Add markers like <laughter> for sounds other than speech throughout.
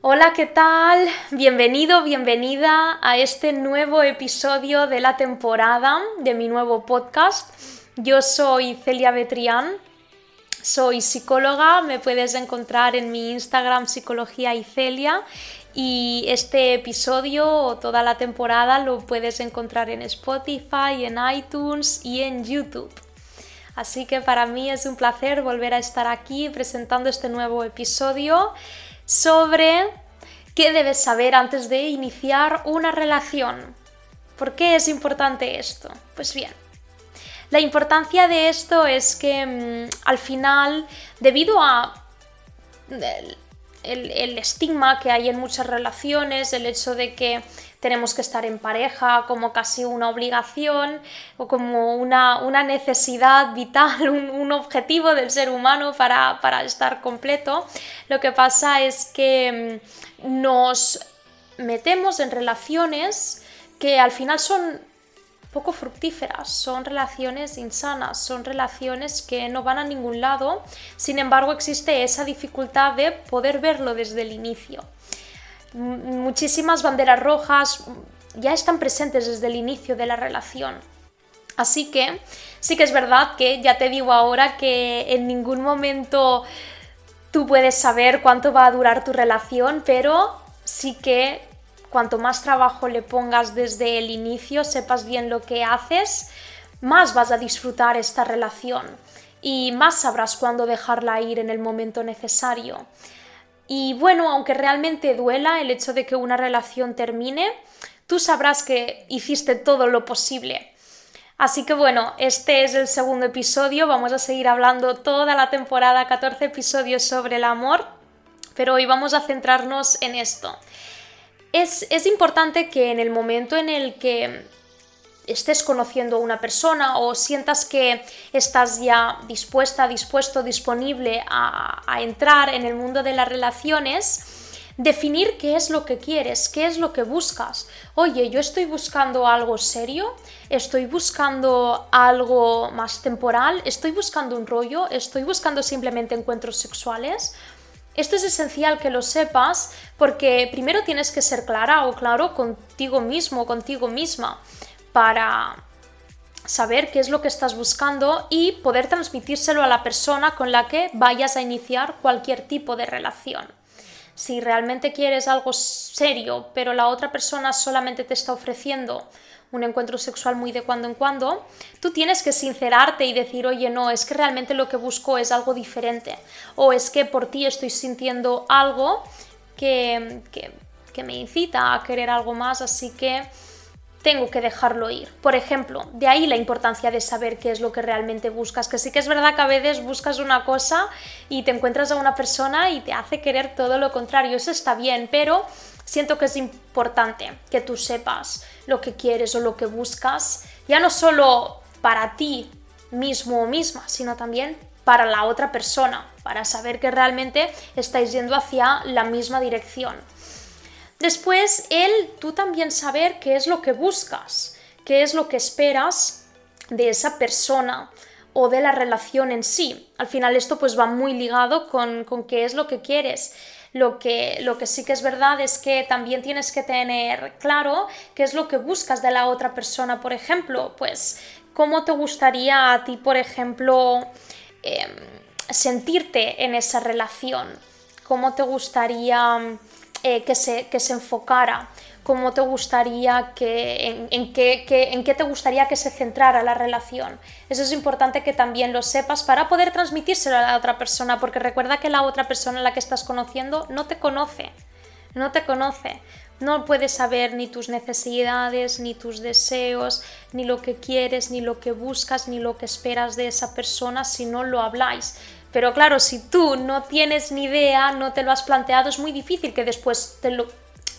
Hola, ¿qué tal? Bienvenido, bienvenida a este nuevo episodio de la temporada de mi nuevo podcast. Yo soy Celia Betrián, soy psicóloga, me puedes encontrar en mi Instagram Psicología y Celia y este episodio o toda la temporada lo puedes encontrar en Spotify, en iTunes y en YouTube. Así que para mí es un placer volver a estar aquí presentando este nuevo episodio sobre qué debes saber antes de iniciar una relación. ¿Por qué es importante esto? Pues bien, la importancia de esto es que mm, al final, debido a el, estigma que hay en muchas relaciones, el hecho de que tenemos que estar en pareja como casi una obligación o como una, necesidad vital, <laughs> un, objetivo del ser humano para, para estar completo. Lo que pasa es que mm, nos metemos en relaciones que al final son poco fructíferas, son relaciones insanas, son relaciones que no van a ningún lado, sin embargo existe esa dificultad de poder verlo desde el inicio. Muchísimas banderas rojas ya están presentes desde el inicio de la relación. Así que sí que es verdad que ya te digo ahora que en ningún momento tú puedes saber cuánto va a durar tu relación, pero sí que cuanto más trabajo le pongas desde el inicio, sepas bien lo que haces, más vas a disfrutar esta relación y más sabrás cuándo dejarla ir en el momento necesario. Y bueno, aunque realmente duela el hecho de que una relación termine, tú sabrás que hiciste todo lo posible. Así que bueno, este es el segundo episodio, vamos a seguir hablando toda la temporada, 14 episodios sobre el amor, pero hoy vamos a centrarnos en esto es, importante que en el momento en el que estés conociendo a una persona o sientas que estás ya dispuesta, dispuesto, disponible a, a, entrar en el mundo de las relaciones, definir qué es lo que quieres, qué es lo que buscas. Oye, yo estoy buscando algo serio, estoy buscando algo más temporal, estoy buscando un rollo, estoy buscando simplemente encuentros sexuales. Esto es esencial que lo sepas porque primero tienes que ser clara o claro contigo mismo, contigo misma, para saber qué es lo que estás buscando y poder transmitírselo a la persona con la que vayas a iniciar cualquier tipo de relación. Si realmente quieres algo serio, pero la otra persona solamente te está ofreciendo un encuentro sexual muy de cuando en cuando, tú tienes que sincerarte y decir, oye, no, es que realmente lo que busco es algo diferente, o es que por ti estoy sintiendo algo que, que, me incita a querer algo más, así que tengo que dejarlo ir. Por ejemplo, de ahí la importancia de saber qué es lo que realmente buscas, que sí que es verdad que a veces buscas una cosa y te encuentras a una persona y te hace querer todo lo contrario, eso está bien, pero siento que es importante que tú sepas lo que quieres o lo que buscas, ya no solo para ti mismo o misma, sino también para la otra persona, para saber que realmente estáis yendo hacia la misma dirección. Después, él, tú también saber qué es lo que buscas, qué es lo que esperas de esa persona o de la relación en sí. Al final esto pues va muy ligado con, con qué es lo que quieres. Lo que, lo que sí que es verdad es que también tienes que tener claro qué es lo que buscas de la otra persona. Por ejemplo, pues, ¿cómo te gustaría a ti, por ejemplo, em, sentirte en esa relación? ¿Cómo te gustaría eh, que, se, que se enfocara? cómo te gustaría que, en, qué, en qué te gustaría que se centrara la relación. Eso es importante que también lo sepas para poder transmitírselo a la otra persona, porque recuerda que la otra persona a la que estás conociendo no te conoce, no te conoce. No puedes saber ni tus necesidades, ni tus deseos, ni lo que quieres, ni lo que buscas, ni lo que esperas de esa persona si no lo habláis. Pero claro, si tú no tienes ni idea, no te lo has planteado, es muy difícil que después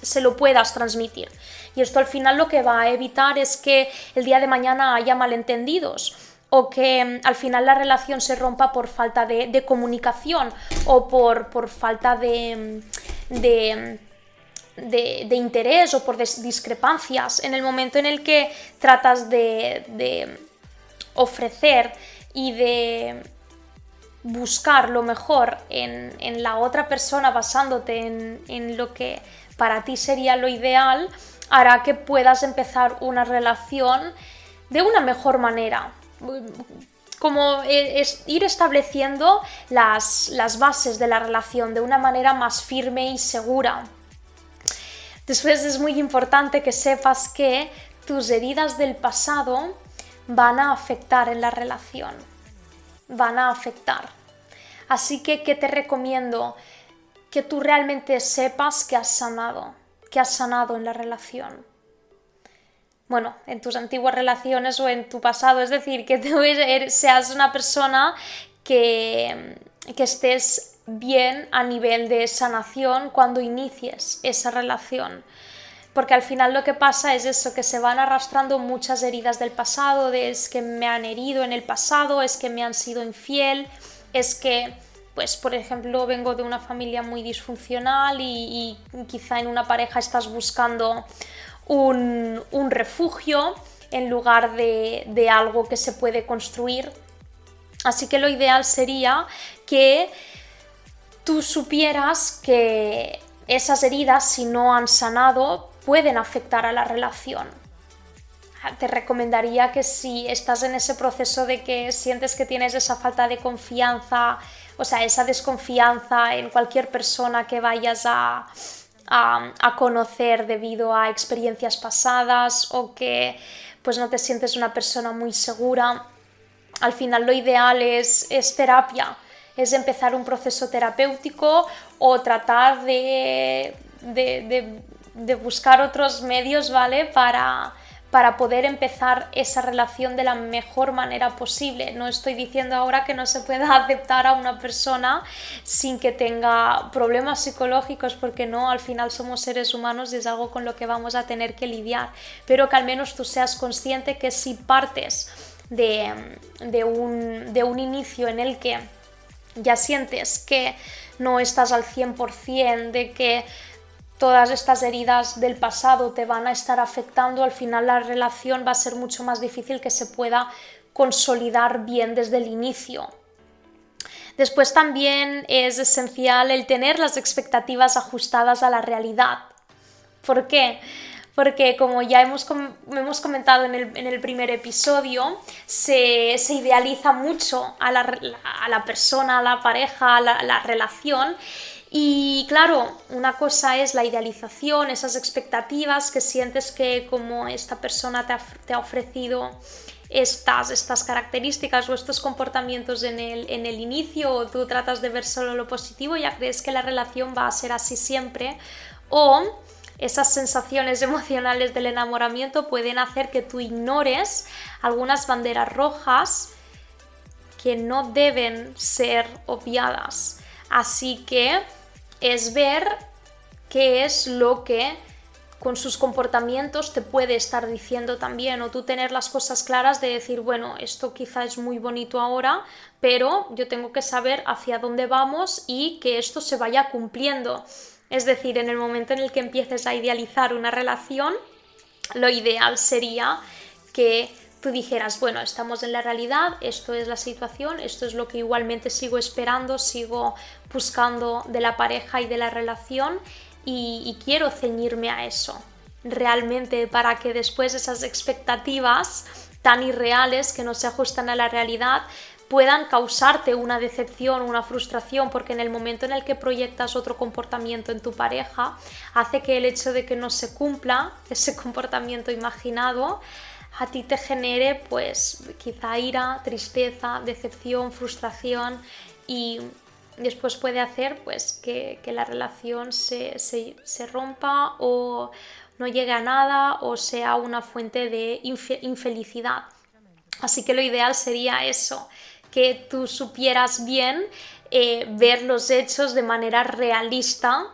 se lo puedas transmitir. Y esto al final lo que va a evitar es que el día de mañana haya malentendidos o que mm, al final la relación se rompa por falta de, comunicación o por, por falta de, mm, de, de, interés o por discrepancias en el momento en el que tratas de, ofrecer y de buscar lo mejor en, la otra persona basándote en, en lo que para ti sería lo ideal, hará que puedas empezar una relación de una mejor manera. Como e, es ir estableciendo las, las bases de la relación de una manera más firme y segura. Después es muy importante que sepas que tus heridas del pasado van a afectar en la relación. Van a afectar. Así que, ¿qué te recomiendo? Que tú realmente sepas que has sanado, que has sanado en la relación. Bueno, en tus antiguas relaciones o en tu pasado, es decir, que tú seas una persona que, que estés bien a nivel de sanación cuando inicies esa relación porque al final lo que pasa es eso, que se van arrastrando muchas heridas del pasado, de es que me han herido en el pasado, es que me han sido infiel, es que, pues por ejemplo, vengo de una familia muy disfuncional y, quizá en una pareja estás buscando un, refugio en lugar de, de algo que se puede construir. Así que lo ideal sería que tú supieras que esas heridas, si no han sanado, pueden afectar a la relación. Te recomendaría que si estás en ese proceso de que sientes que tienes esa falta de confianza, o sea, esa desconfianza en cualquier persona que vayas a, conocer debido a experiencias pasadas o que pues no te sientes una persona muy segura, al final lo ideal es, terapia, es empezar un proceso terapéutico o tratar de buscar otros medios, ¿vale? Para, para poder empezar esa relación de la mejor manera posible. No estoy diciendo ahora que no se pueda <laughs> aceptar a una persona sin que tenga problemas psicológicos, porque no, al final somos seres humanos y es algo con lo que vamos a tener que lidiar, pero que al menos tú seas consciente que si partes de, de, un, de un inicio en el que ya sientes que no estás al 100%, de que todas estas heridas del pasado te van a estar afectando, al final la relación va a ser mucho más difícil que se pueda consolidar bien desde el inicio. Después también es esencial el tener las expectativas ajustadas a la realidad. ¿Por qué? Porque como ya hemos, hemos comentado en el, primer episodio, se, idealiza mucho a la, persona, a la pareja, a la relación y claro, una cosa es la idealización, esas expectativas que sientes que como esta persona te ha, ofrecido estas, estas características o estos comportamientos en el, en el inicio o tú tratas de ver solo lo positivo, ya crees que la relación va a ser así siempre o esas sensaciones <laughs> emocionales del enamoramiento pueden hacer que tú ignores algunas banderas rojas que no deben ser obviadas. Así que es ver qué es lo que con sus comportamientos te puede estar diciendo también o tú tener las cosas claras de decir, bueno, esto quizá es muy bonito ahora, pero yo tengo que saber hacia dónde vamos y que esto se vaya cumpliendo. Es decir, en el momento en el que empieces a idealizar una relación, lo ideal sería que tú dijeras, bueno, estamos en la realidad, esto es la situación, esto es lo que igualmente sigo esperando, sigo buscando de la pareja y de la relación y, quiero ceñirme a eso realmente para que después esas expectativas tan irreales que no se ajustan a la realidad puedan causarte una decepción, una frustración, porque en el momento en el que proyectas otro comportamiento en tu pareja, hace que el hecho de que no se cumpla ese <laughs> comportamiento imaginado a ti te genere pues quizá ira, tristeza, decepción, frustración y después puede hacer pues que, la relación se, rompa o no llegue a nada o sea una fuente de infelicidad. Así que lo ideal sería eso, que tú supieras bien eh, ver los hechos de manera realista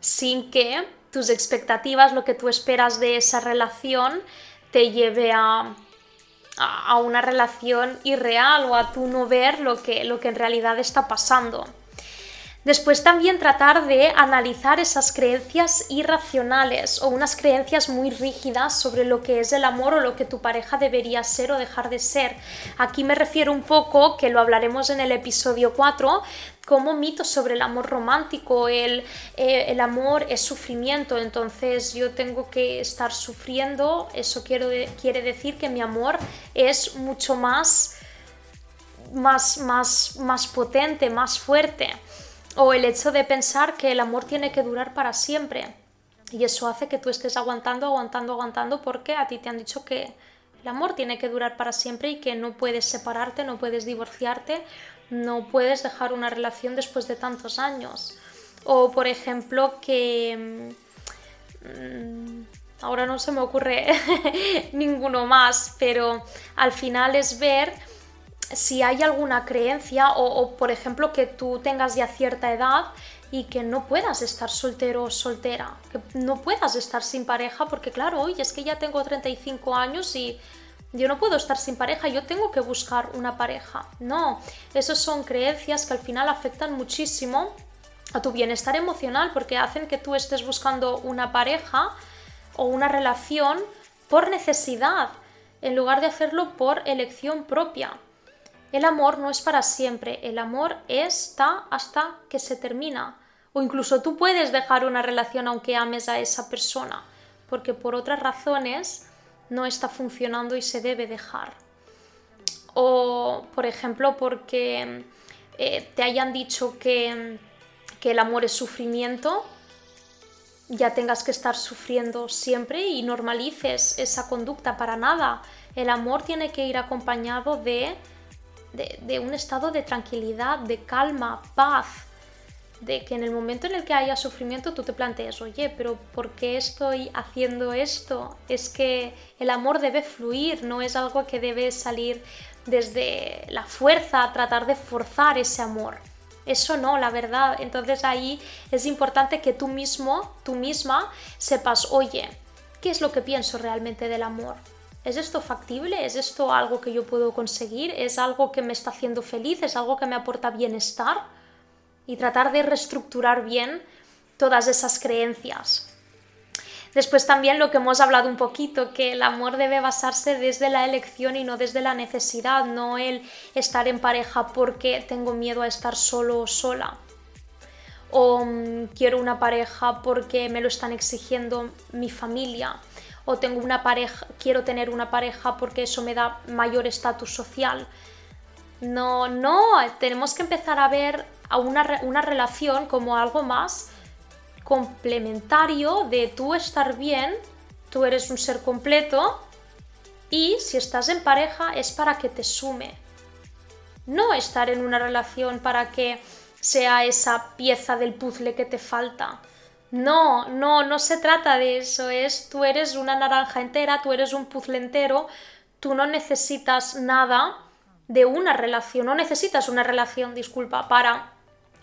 sin que tus expectativas, lo que tú esperas de esa relación, te lleve a, a, una relación irreal o a tú no ver lo que, lo que en realidad está pasando. Después también tratar de analizar esas creencias irracionales o unas creencias muy rígidas sobre lo que es el amor o lo que tu pareja debería ser o dejar de ser. Aquí me refiero un poco, que lo hablaremos en el episodio 4, como mitos sobre el amor romántico, el, eh, el amor es sufrimiento, entonces yo tengo que estar sufriendo, eso quiero quiere decir que mi amor es mucho más, más, más, más potente, más fuerte o el hecho de pensar que el amor tiene que durar para siempre. Y eso hace que tú estés aguantando, aguantando, aguantando porque a ti te han dicho que el amor tiene que durar para siempre y que no puedes separarte, no puedes divorciarte, no puedes dejar una relación después de tantos años. O por ejemplo que... Mm, ahora no se me ocurre <laughs> ninguno más, pero al final es ver si hay alguna creencia o, por ejemplo que tú tengas ya cierta edad y que no puedas estar soltero o soltera, que no puedas estar sin pareja porque claro, hoy es que ya tengo 35 años y yo no puedo estar sin pareja, yo tengo que buscar una pareja. No, esas son creencias que al final afectan muchísimo a tu bienestar emocional porque hacen que tú estés buscando una pareja o una relación por necesidad en lugar de hacerlo por elección propia. El amor no es para siempre, el amor está hasta que se termina. O incluso tú puedes dejar una relación aunque ames a esa persona, porque por otras razones no está funcionando y se debe dejar. O, por ejemplo, porque eh, te hayan dicho que, que el amor es sufrimiento, ya tengas que estar sufriendo siempre y normalices esa conducta para nada. El amor tiene que ir acompañado de de, un estado de tranquilidad, de calma, paz, de que en el momento en el que haya sufrimiento tú te plantees, oye, pero ¿por qué estoy haciendo esto? Es que el amor debe fluir, no es algo que debe salir desde la fuerza, tratar de forzar ese amor. Eso no, la verdad. Entonces ahí es importante que tú mismo, tú misma, sepas, oye, ¿qué es lo que pienso realmente del amor? ¿Es esto factible? ¿Es esto algo que yo puedo conseguir? ¿Es algo que me está haciendo feliz? ¿Es algo que me aporta bienestar? Y tratar de reestructurar bien todas esas creencias. Después también lo que hemos hablado un poquito, que el amor debe basarse desde la elección y no desde la necesidad, no el estar en pareja porque tengo miedo a estar solo o sola. O mm, quiero una pareja porque me lo están exigiendo mi familia o tengo una pareja, quiero tener una pareja porque eso me da mayor estatus social. No, no, tenemos que empezar a ver a una, una relación como algo más complementario de tú estar bien, tú eres un ser completo y si estás en pareja es para que te sume. No estar en una relación para que sea esa pieza del puzzle que te falta. No, no, no se trata de eso, es tú eres una naranja entera, tú eres un puzzle entero, tú no necesitas nada de una relación, no necesitas una relación, disculpa, para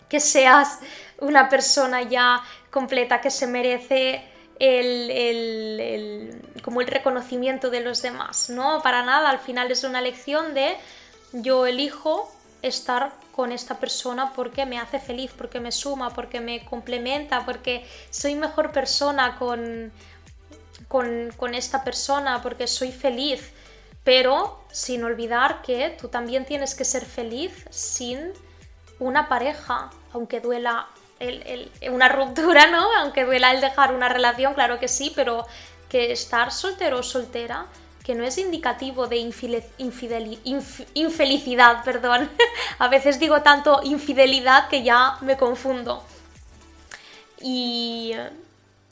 que seas una persona ya completa que se merece el, el, como el reconocimiento de los demás, ¿no? Para nada, al final es una lección de yo elijo estar con esta persona porque me hace feliz, porque me suma, porque me complementa, porque soy mejor persona con, con, esta persona, porque soy feliz. Pero sin olvidar que tú también tienes que ser feliz sin una pareja, aunque duela una ruptura, ¿no? Aunque duela el dejar una relación, claro que sí, pero que estar soltero o soltera que no es indicativo de infelicidad, <laughs> perdón. a veces digo tanto infidelidad que ya me confundo. Y,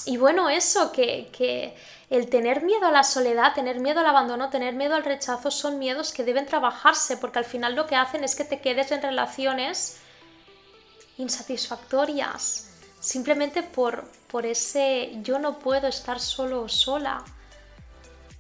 y bueno, eso, que, que el tener miedo a la soledad, tener miedo al abandono, tener miedo al rechazo son miedos que deben trabajarse porque al final lo que hacen es que te quedes en relaciones insatisfactorias, simplemente por, por ese yo no puedo estar solo o sola.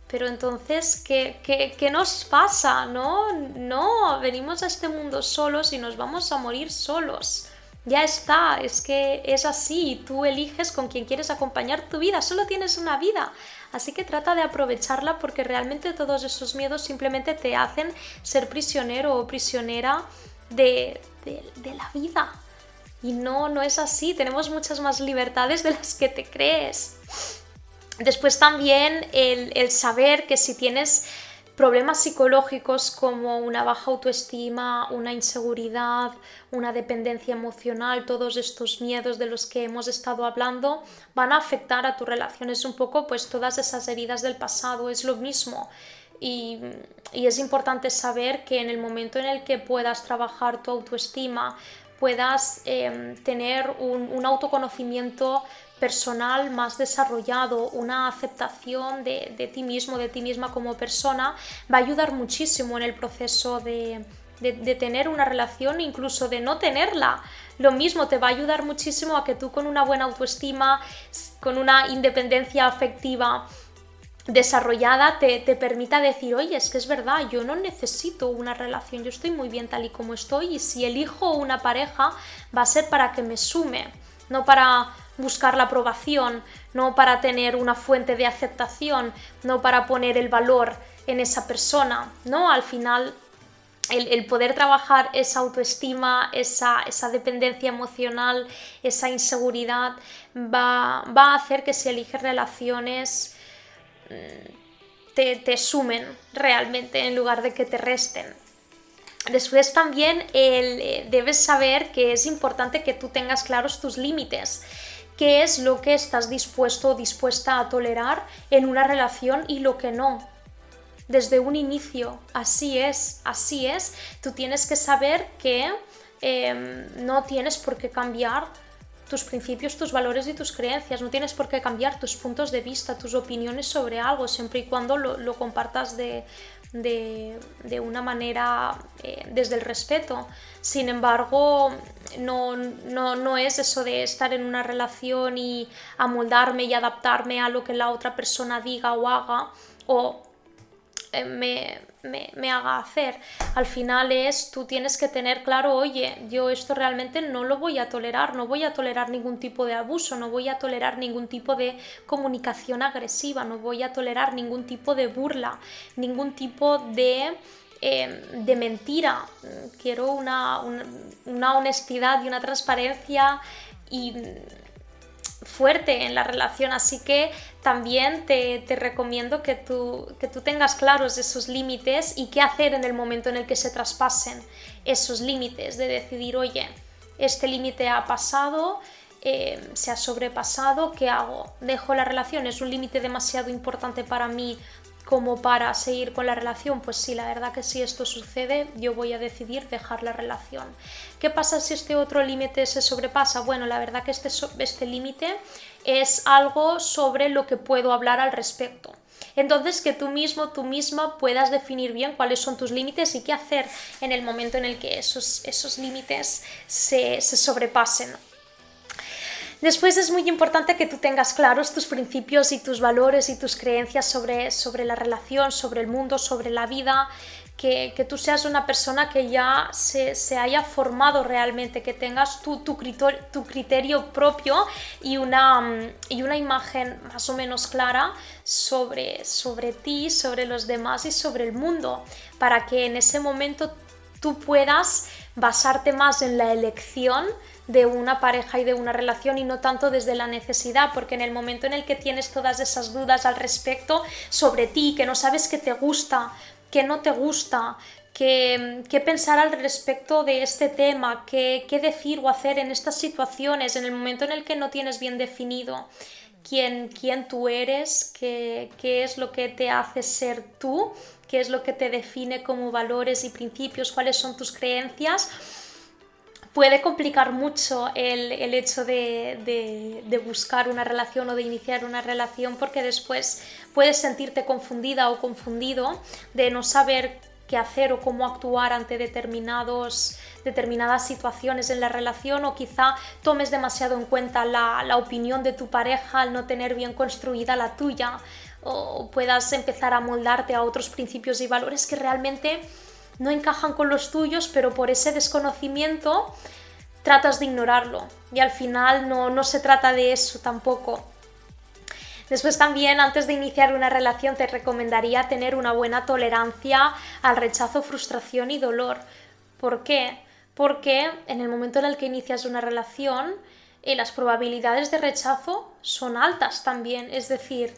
Pero entonces, ¿qué, ¿qué, nos pasa? No, no, venimos a este mundo solos y nos vamos a morir solos. Ya está, es que es así, tú eliges con quién quieres acompañar tu vida, solo tienes una vida. Así que trata de aprovecharla porque realmente todos esos miedos simplemente te hacen ser prisionero o prisionera de, de la vida. Y no, no es así, tenemos muchas más libertades de las que te crees. Después también el, el saber que si tienes problemas psicológicos como una baja autoestima, una inseguridad, una dependencia emocional, todos estos miedos de los que hemos estado hablando van a afectar a tus relaciones un poco, pues todas esas heridas del pasado, es lo mismo. Y, es importante saber que en el momento en el que puedas trabajar tu autoestima, puedas em, tener un, un autoconocimiento personal más desarrollado, una aceptación de, ti mismo, de ti misma como persona, va a ayudar muchísimo en el proceso de, tener una relación, incluso de no tenerla. Lo mismo te va a ayudar muchísimo a que tú con una buena autoestima, con una independencia afectiva desarrollada, te, te, permita decir, oye, es que es verdad, yo no necesito una relación, yo estoy muy bien tal y como estoy y si elijo una pareja va a ser para que me sume, no para buscar la aprobación, no para tener una fuente de aceptación, no para poner el valor en esa persona, ¿no? Al final el, poder trabajar esa autoestima, esa, dependencia emocional, esa inseguridad, va, a hacer que si eliges relaciones mm, te, te, sumen realmente en lugar de que te resten. Después también eh, debes saber que es importante que tú tengas claros tus límites qué es lo que estás dispuesto o dispuesta a tolerar en una relación y lo que no. Desde un inicio, así es, así es. Tú tienes que saber que em, no tienes por qué cambiar tus principios, tus valores y tus creencias. No tienes por qué cambiar tus puntos de vista, tus opiniones sobre algo, siempre y cuando lo compartas de, de, una manera eh, desde el respeto. Sin embargo, no, no, es eso de estar en una relación y amoldarme y adaptarme a lo que la otra persona diga o haga o eh, me, me, haga hacer. Al final es, tú tienes que tener claro, oye, yo esto realmente no lo voy a tolerar, no voy a tolerar ningún tipo de abuso, no voy a tolerar ningún tipo de comunicación agresiva, no voy a tolerar ningún tipo de burla, ningún tipo de... Em, de mentira, quiero una, una honestidad y una transparencia y fuerte en la relación, así que también te, recomiendo que tú, que tú tengas claros esos límites y qué hacer en el momento en el que se traspasen esos límites, de decidir, oye, este límite ha pasado, eh, se ha sobrepasado, ¿qué hago? ¿Dejo la relación? ¿Es un límite demasiado importante para mí como para seguir con la relación, pues sí, la verdad que si esto sucede, yo voy a decidir dejar la relación. ¿Qué pasa si este otro límite se sobrepasa? Bueno, la verdad que este, este límite es algo sobre lo que puedo hablar al respecto. Entonces, que tú mismo, tú misma puedas definir bien cuáles son tus límites y qué hacer en el momento en el que esos, esos límites se, se sobrepasen. Después es muy importante que tú tengas claros tus principios y tus valores y tus creencias sobre, sobre la relación, sobre el mundo, sobre la vida, que, tú seas una persona que ya se, haya formado realmente, que tengas tu, tu, criterio, tu criterio propio y una, mm, y una imagen más o menos clara sobre, sobre ti, sobre los demás y sobre el mundo, para que en ese momento tú puedas basarte más en la elección de una pareja y de una relación y no tanto desde la necesidad, porque en el momento en el que tienes todas esas dudas al respecto sobre ti, que no sabes qué te gusta, qué no te gusta, qué, pensar al respecto de este tema, qué, decir o hacer en estas situaciones, en el momento en el que no tienes bien definido quién, quién tú eres, qué, qué es lo que te hace ser tú, qué es lo que te define como valores y principios, cuáles son tus creencias, puede complicar mucho el, hecho de, buscar una relación o de iniciar una relación porque después puedes sentirte confundida o confundido de no saber qué hacer o cómo actuar ante determinados, determinadas situaciones en la relación o quizá tomes demasiado en cuenta la, la opinión de tu pareja al no tener bien construida la tuya o puedas empezar a moldarte a otros principios y valores que realmente no encajan con los tuyos, pero por ese desconocimiento tratas de ignorarlo y al final no, no se trata de eso tampoco. Después también, antes de iniciar una relación, te recomendaría tener una buena tolerancia al rechazo, frustración y dolor. ¿Por qué? porque en el momento en el que inicias una relación, eh, las probabilidades de rechazo son altas también, es decir,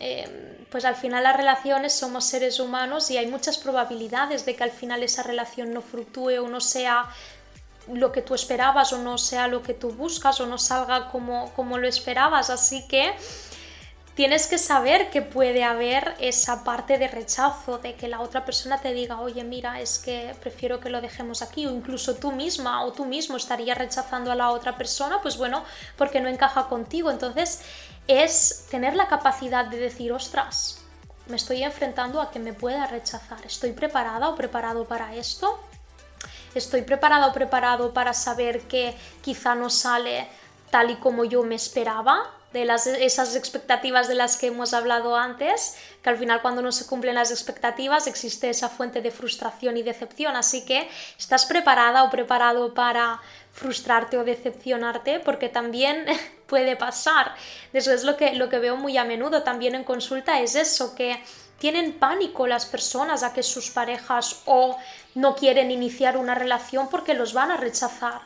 eh, pues al final las relaciones somos seres humanos y hay muchas probabilidades de que al final esa relación no fructúe o no sea lo que tú esperabas o no sea lo que tú buscas o no salga como, como lo esperabas. Así que tienes que saber que puede haber esa parte de rechazo, de que la otra persona te diga, oye, mira, es que prefiero que lo dejemos aquí, o incluso tú misma o tú mismo estarías rechazando a la otra persona, pues bueno, porque no encaja contigo. Entonces, es tener la capacidad de decir, ostras, me estoy enfrentando a que me pueda rechazar. ¿Estoy preparada o preparado para esto? ¿Estoy preparada o preparado para saber que quizá no sale tal y como yo me esperaba? De las, esas expectativas de las que hemos hablado antes, que al final cuando no se cumplen las expectativas existe esa fuente de frustración y decepción. Así que estás preparada o preparado para frustrarte o decepcionarte, porque también <laughs> puede pasar. Eso es lo que, lo que veo muy a menudo también en consulta, es eso, que tienen pánico las personas a que sus parejas o no quieren iniciar una relación porque los van a rechazar.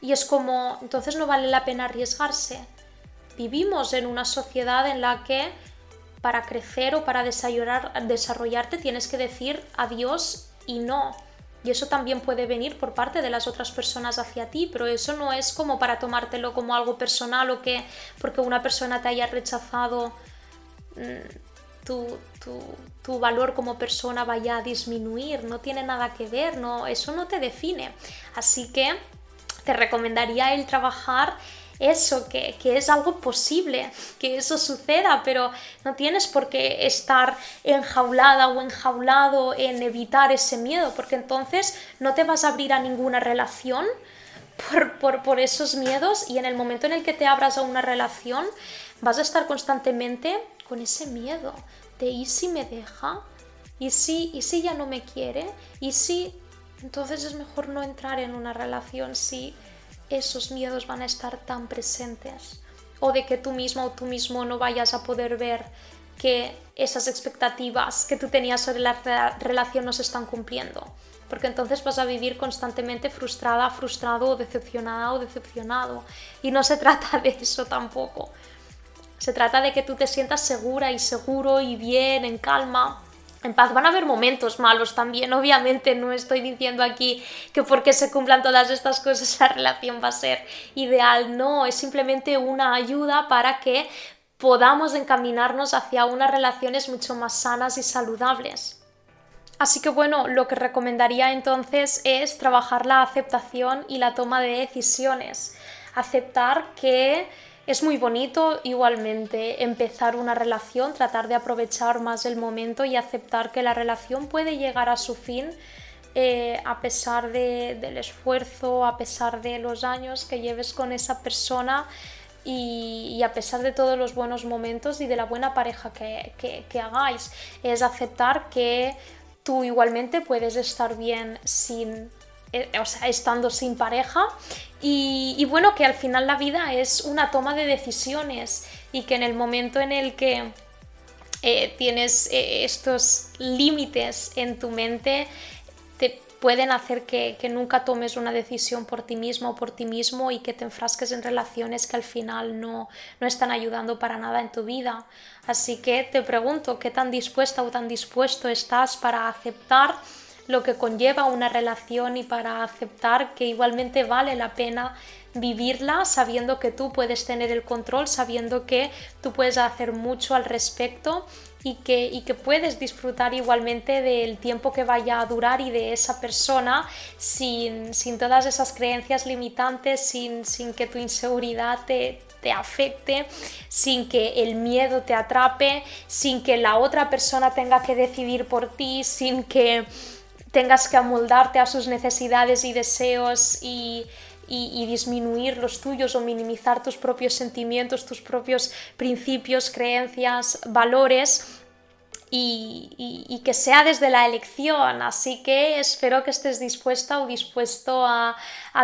Y es como, entonces no vale la pena arriesgarse. Vivimos en una sociedad en la que para crecer o para desarrollarte tienes que decir adiós y no. Y eso también puede venir por parte de las otras personas hacia ti, pero eso no es como para tomártelo como algo personal o que porque una persona te haya rechazado mm, tu, tu, valor como persona vaya a disminuir, no tiene nada que ver, no, eso no te define. Así que te recomendaría el trabajar eso, que, es algo posible, que eso suceda, pero no tienes por qué estar enjaulada o enjaulado en evitar ese miedo, porque entonces no te vas a abrir a ninguna relación por, por esos miedos y en el momento en el que te abras a una relación vas a estar constantemente con ese miedo de ¿y si me deja? ¿Y si, ¿Y si ya no me quiere? ¿Y si entonces es mejor no entrar en una relación si esos miedos van a estar tan presentes o de que tú mismo o tú mismo no vayas a poder ver que esas expectativas que tú tenías sobre la relación no se están cumpliendo. Porque entonces vas a vivir constantemente frustrada, frustrado o decepcionada o decepcionado. Y no se trata de eso tampoco. Se trata de que tú te sientas segura y seguro y bien, en calma, en paz. Van a haber momentos malos también, obviamente no estoy diciendo aquí que porque se cumplan todas estas cosas la relación va a ser ideal, no, es simplemente una ayuda para que podamos encaminarnos hacia unas relaciones mucho más sanas y saludables. Así que bueno, lo que recomendaría entonces es trabajar la aceptación y la toma de decisiones. Aceptar que es muy bonito igualmente empezar una relación, tratar de aprovechar más el momento y aceptar que la relación puede llegar a su fin eh, a pesar del esfuerzo, a pesar de los años que lleves con esa persona y, a pesar de todos los buenos momentos y de la buena pareja que, que hagáis. Es aceptar que tú igualmente puedes estar bien sin sea, estando sin pareja y, bueno, que al final la vida es una toma de decisiones y que en el momento en el que eh, tienes eh, estos límites en tu mente, te pueden hacer que, nunca tomes una decisión por ti mismo o por ti mismo y que te enfrasques en relaciones que al final no, no están ayudando para nada en tu vida. Así que te pregunto, ¿qué tan dispuesta o tan dispuesto estás para aceptar? Lo que conlleva una relación y para aceptar que igualmente vale la pena vivirla sabiendo que tú puedes tener el control, sabiendo que tú puedes hacer mucho al respecto y que, y que puedes disfrutar igualmente del tiempo que vaya a durar y de esa persona sin, todas esas creencias limitantes, sin, sin que tu inseguridad te, te afecte, sin que el miedo te atrape, sin que la otra persona tenga que decidir por ti, sin que tengas que amoldarte a sus necesidades y deseos y, disminuir los tuyos o minimizar tus propios sentimientos, tus propios principios, creencias, valores y, que sea desde la elección. Así que espero que estés dispuesta o dispuesto a,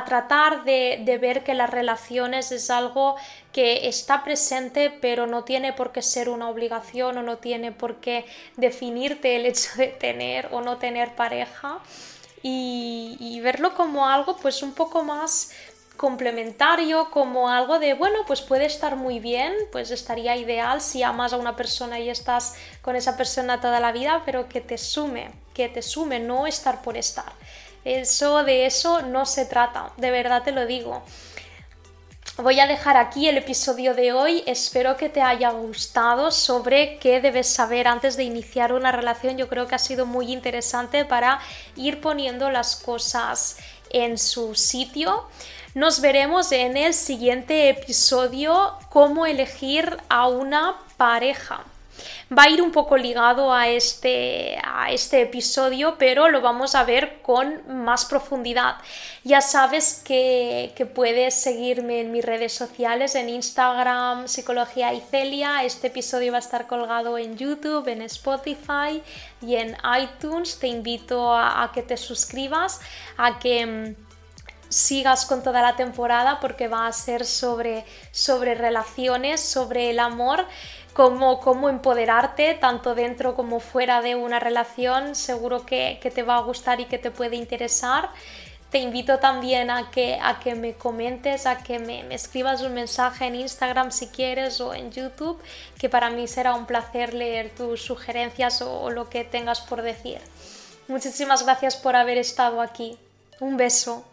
tratar de, ver que las relaciones es algo que está presente pero no tiene por qué ser una obligación o no tiene por qué definirte el hecho de tener o no tener pareja y, verlo como algo pues un poco más complementario, como algo de, bueno, pues puede estar muy bien, pues estaría ideal si amas a una persona y estás con esa persona toda la vida, pero que te sume, que te sume, no estar por estar. Eso de eso no se trata, de verdad te lo digo. Voy a dejar aquí el episodio de hoy. Espero que te haya gustado sobre qué debes saber antes de iniciar una relación. Yo creo que ha sido muy interesante para ir poniendo las cosas en su sitio. Nos veremos en el siguiente episodio cómo elegir a una pareja va a ir un poco ligado a este, a este episodio, pero lo vamos a ver con más profundidad. Ya sabes que, puedes seguirme en mis redes sociales, en Instagram, Psicología y Celia. Este episodio va a estar colgado en YouTube, en Spotify y en iTunes. Te invito a, a que te suscribas, a que mm, sigas con toda la temporada porque va a ser sobre, sobre relaciones, sobre el amor cómo, empoderarte tanto dentro como fuera de una relación. Seguro que, te va a gustar y que te puede interesar. Te invito también a que, a que me comentes, a que me, escribas un mensaje en Instagram si quieres o en YouTube, que para mí será un placer leer tus sugerencias o lo que tengas por decir. Muchísimas gracias por haber estado aquí. Un beso.